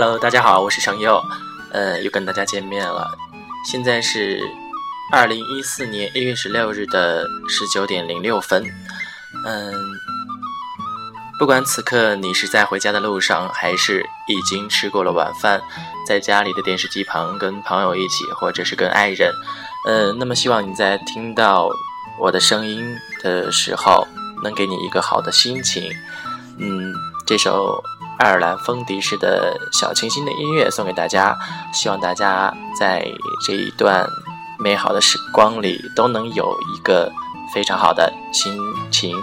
Hello，大家好，我是程佑，呃，又跟大家见面了。现在是二零一四年一月十六日的十九点零六分。嗯，不管此刻你是在回家的路上，还是已经吃过了晚饭，在家里的电视机旁跟朋友一起，或者是跟爱人，呃，那么希望你在听到我的声音的时候，能给你一个好的心情。嗯，这首。爱尔兰风笛式的小清新的音乐送给大家，希望大家在这一段美好的时光里都能有一个非常好的心情。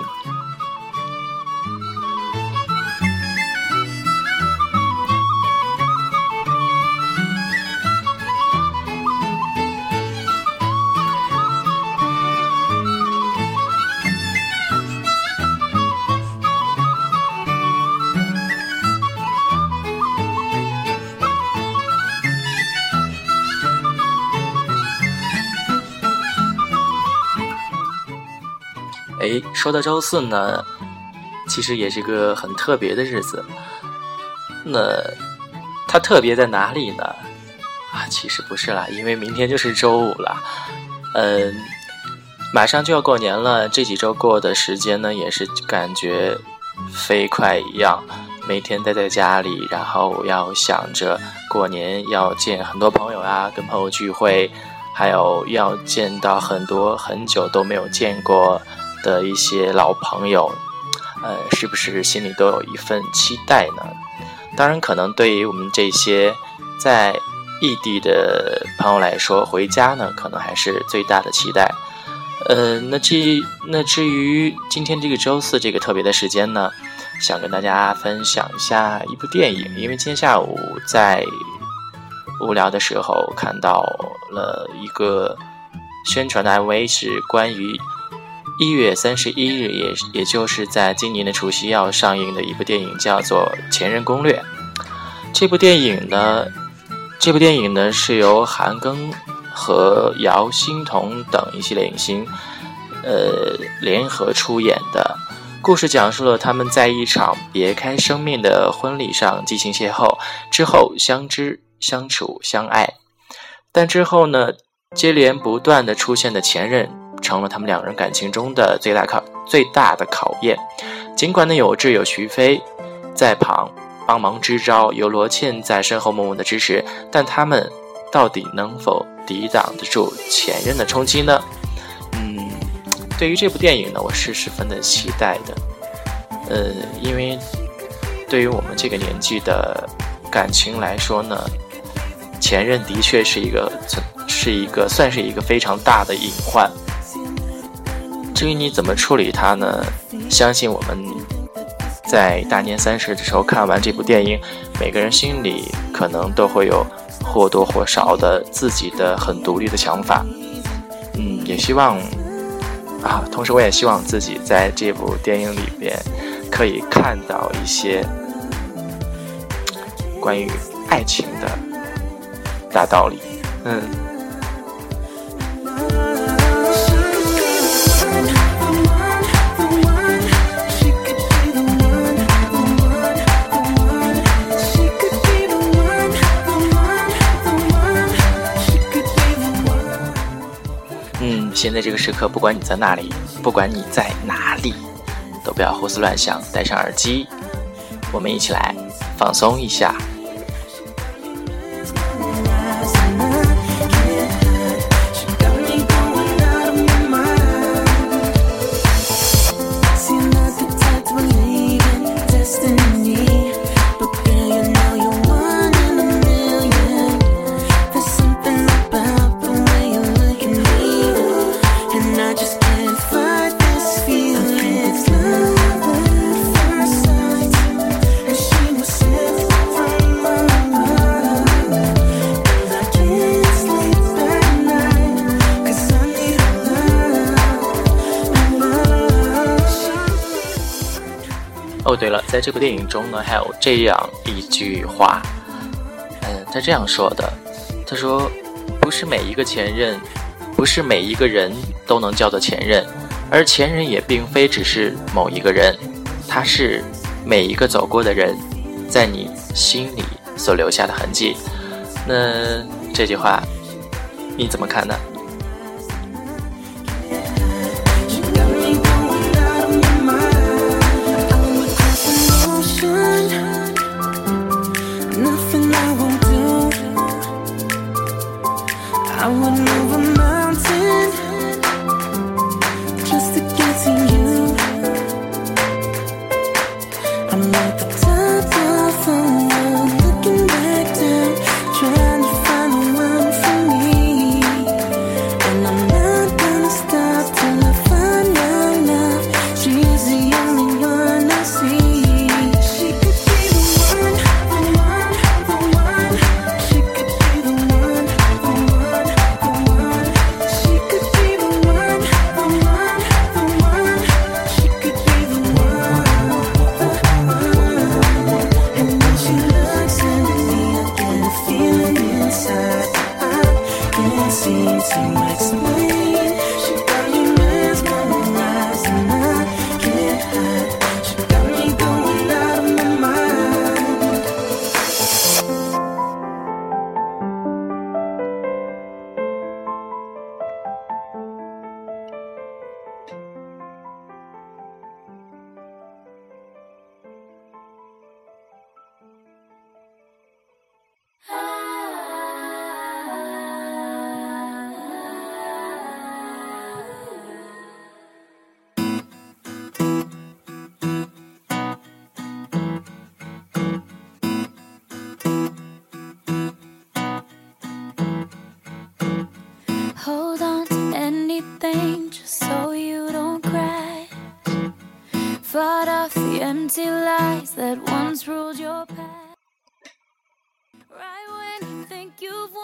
说到周四呢，其实也是个很特别的日子。那它特别在哪里呢？啊，其实不是啦，因为明天就是周五了。嗯，马上就要过年了，这几周过的时间呢，也是感觉飞快一样。每天待在家里，然后要想着过年要见很多朋友啊，跟朋友聚会，还有要见到很多很久都没有见过。的一些老朋友，呃，是不是心里都有一份期待呢？当然，可能对于我们这些在异地的朋友来说，回家呢，可能还是最大的期待。呃，那至于那至于今天这个周四这个特别的时间呢，想跟大家分享一下一部电影，因为今天下午在无聊的时候看到了一个宣传的 MV，是关于。一月三十一日，也也就是在今年的除夕要上映的一部电影，叫做《前任攻略》。这部电影呢，这部电影呢是由韩庚和姚欣彤等一系列影星，呃，联合出演的。故事讲述了他们在一场别开生面的婚礼上激情邂逅，之后相知、相处、相爱，但之后呢，接连不断的出现的前任。成了他们两人感情中的最大考最大的考验。尽管呢有挚友徐飞在旁帮忙支招，有罗茜在身后默默的支持，但他们到底能否抵挡得住前任的冲击呢？嗯，对于这部电影呢，我是十分的期待的。呃，因为对于我们这个年纪的感情来说呢，前任的确是一个是一个算是一个非常大的隐患。至于你怎么处理它呢？相信我们在大年三十的时候看完这部电影，每个人心里可能都会有或多或少的自己的很独立的想法。嗯，也希望啊，同时我也希望自己在这部电影里边可以看到一些关于爱情的大道理。嗯。现在这个时刻，不管你在哪里，不管你在哪里，都不要胡思乱想，戴上耳机，我们一起来放松一下。在这部电影中呢，还有这样一句话，嗯，他这样说的，他说：“不是每一个前任，不是每一个人都能叫做前任，而前任也并非只是某一个人，他是每一个走过的人，在你心里所留下的痕迹。那这句话你怎么看呢 I won't do. I would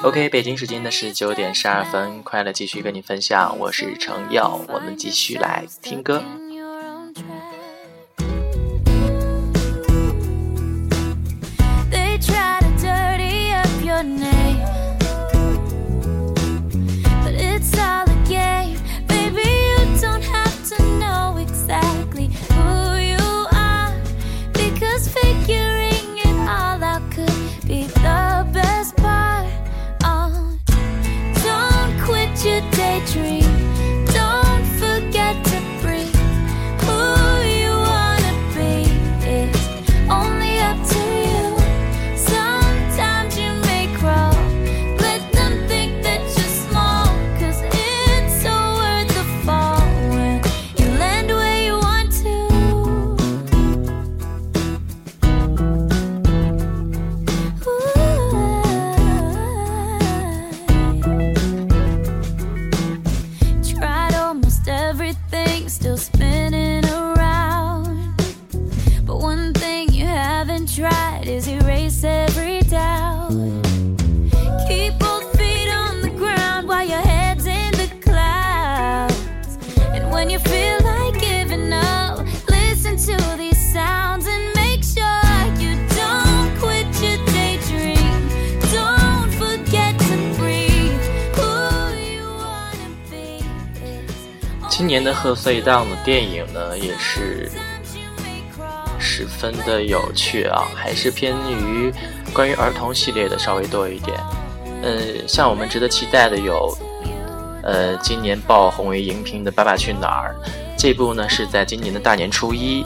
？OK，北京时间的是九点十二分，快乐继续跟你分享，我是程耀，我们继续来听歌。今年的贺岁档的电影呢，也是十分的有趣啊，还是偏于关于儿童系列的稍微多一点。嗯，像我们值得期待的有，呃，今年爆红为荧屏的《爸爸去哪儿》，这部呢是在今年的大年初一，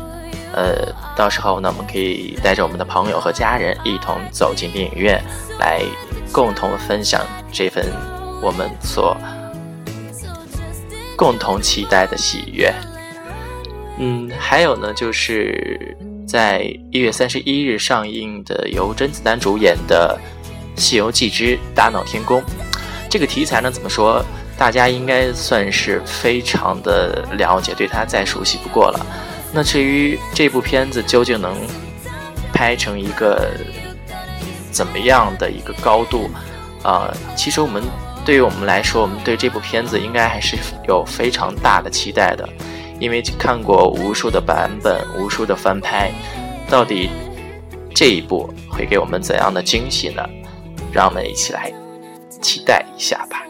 呃，到时候呢我们可以带着我们的朋友和家人一同走进电影院，来共同分享这份我们所。共同期待的喜悦，嗯，还有呢，就是在一月三十一日上映的由甄子丹主演的《西游记之大闹天宫》。这个题材呢，怎么说，大家应该算是非常的了解，对它再熟悉不过了。那至于这部片子究竟能拍成一个怎么样的一个高度啊？其实我们。对于我们来说，我们对这部片子应该还是有非常大的期待的，因为看过无数的版本、无数的翻拍，到底这一部会给我们怎样的惊喜呢？让我们一起来期待一下吧。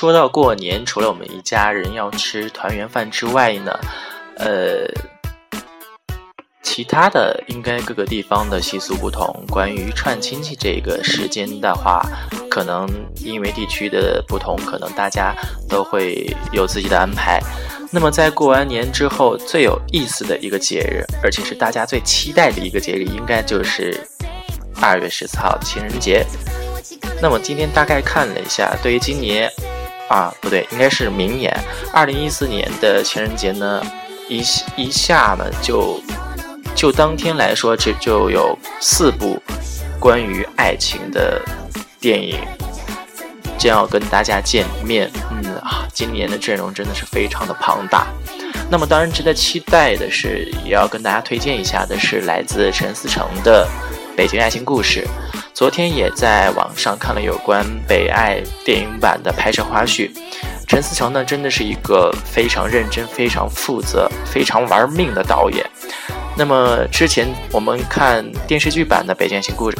说到过年，除了我们一家人要吃团圆饭之外呢，呃，其他的应该各个地方的习俗不同。关于串亲戚这个时间的话，可能因为地区的不同，可能大家都会有自己的安排。那么在过完年之后，最有意思的一个节日，而且是大家最期待的一个节日，应该就是二月十四号情人节。那么今天大概看了一下，对于今年，啊不对，应该是明年二零一四年的情人节呢，一一下呢就就当天来说，这就有四部关于爱情的电影。将要跟大家见面，嗯啊，今年的阵容真的是非常的庞大。那么，当然值得期待的是，也要跟大家推荐一下的是来自陈思诚的《北京爱情故事》。昨天也在网上看了有关《北爱》电影版的拍摄花絮。陈思诚呢，真的是一个非常认真、非常负责、非常玩命的导演。那么之前我们看电视剧版的《北京爱情故事》，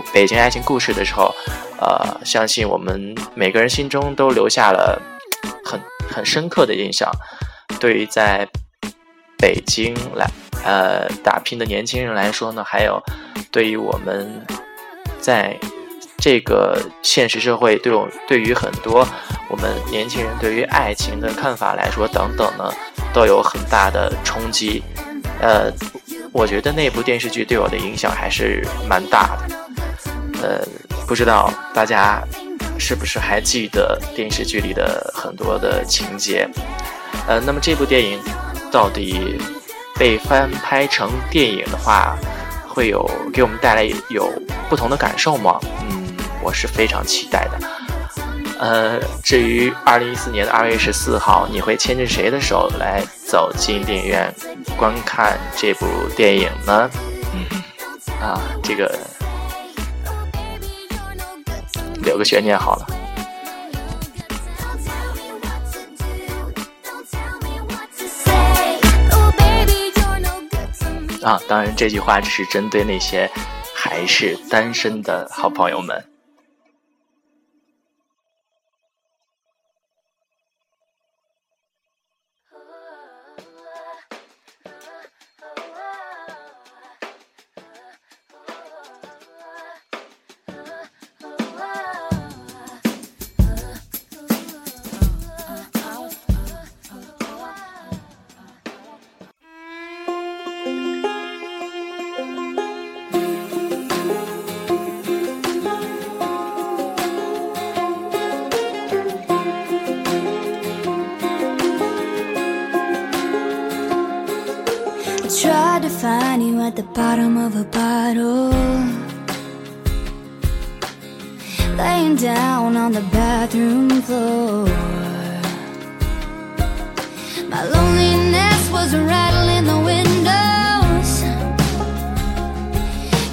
《北京爱情故事》的时候。呃，相信我们每个人心中都留下了很很深刻的印象。对于在北京来呃打拼的年轻人来说呢，还有对于我们在这个现实社会，对我对于很多我们年轻人对于爱情的看法来说等等呢，都有很大的冲击。呃，我觉得那部电视剧对我的影响还是蛮大的。呃。不知道大家是不是还记得电视剧里的很多的情节？呃，那么这部电影到底被翻拍成电影的话，会有给我们带来有不同的感受吗？嗯，我是非常期待的。呃，至于二零一四年的二月十四号，你会牵着谁的手来走进电影院观看这部电影呢？嗯，啊，这个。留个悬念好了。啊，当然，这句话只是针对那些还是单身的好朋友们。the bottom of a bottle Laying down on the bathroom floor My loneliness was rattling the windows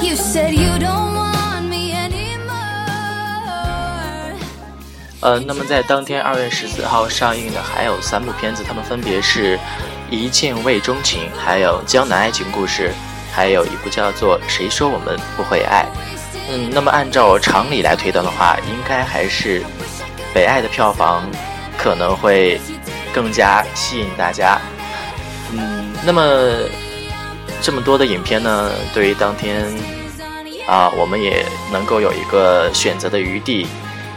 You said you don't want me anymore 呃，那么在当天二月十四号上映的还有三部片子，它们分别是《 一见未钟情》，还有《江南爱情故事》。还有一部叫做《谁说我们不会爱》，嗯，那么按照常理来推断的话，应该还是《北爱》的票房可能会更加吸引大家。嗯，那么这么多的影片呢，对于当天啊，我们也能够有一个选择的余地。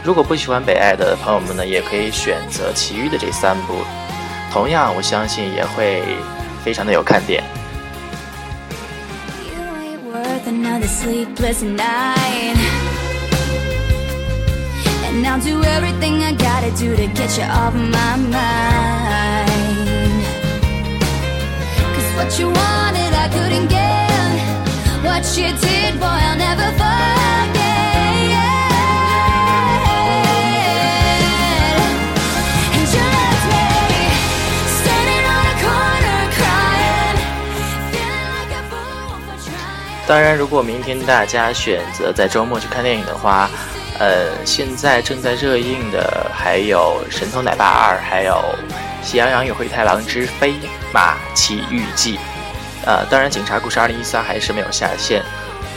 如果不喜欢《北爱》的朋友们呢，也可以选择其余的这三部，同样我相信也会非常的有看点。another sleepless night And I'll do everything I gotta do to get you off my mind Cause what you wanted I couldn't get What you did, boy, I'll never forget 当然，如果明天大家选择在周末去看电影的话，呃，现在正在热映的还有《神偷奶爸二》，还有《喜羊羊与灰太狼之飞马奇遇记》。呃，当然，《警察故事二零一三》还是没有下线。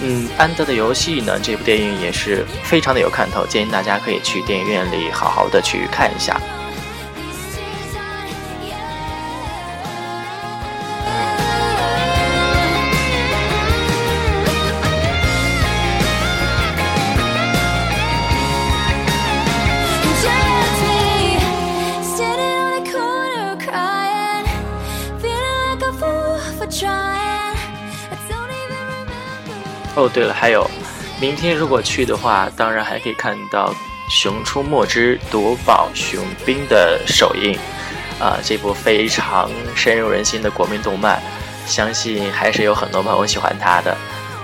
嗯，安德的游戏呢，这部电影也是非常的有看头，建议大家可以去电影院里好好的去看一下。哦，对了，还有，明天如果去的话，当然还可以看到《熊出没之夺宝熊兵》的首映，啊，这部非常深入人心的国民动漫，相信还是有很多朋友喜欢它的。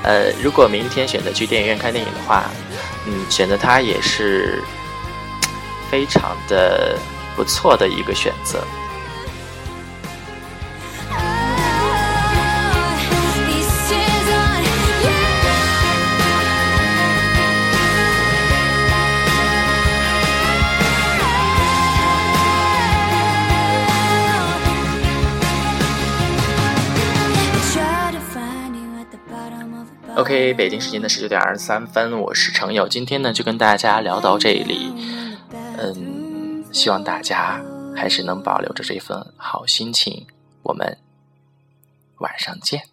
呃，如果明天选择去电影院看电影的话，嗯，选择它也是非常的不错的一个选择。北京时间的十九点二十三分，我是程友，今天呢就跟大家聊到这里，嗯，希望大家还是能保留着这份好心情，我们晚上见。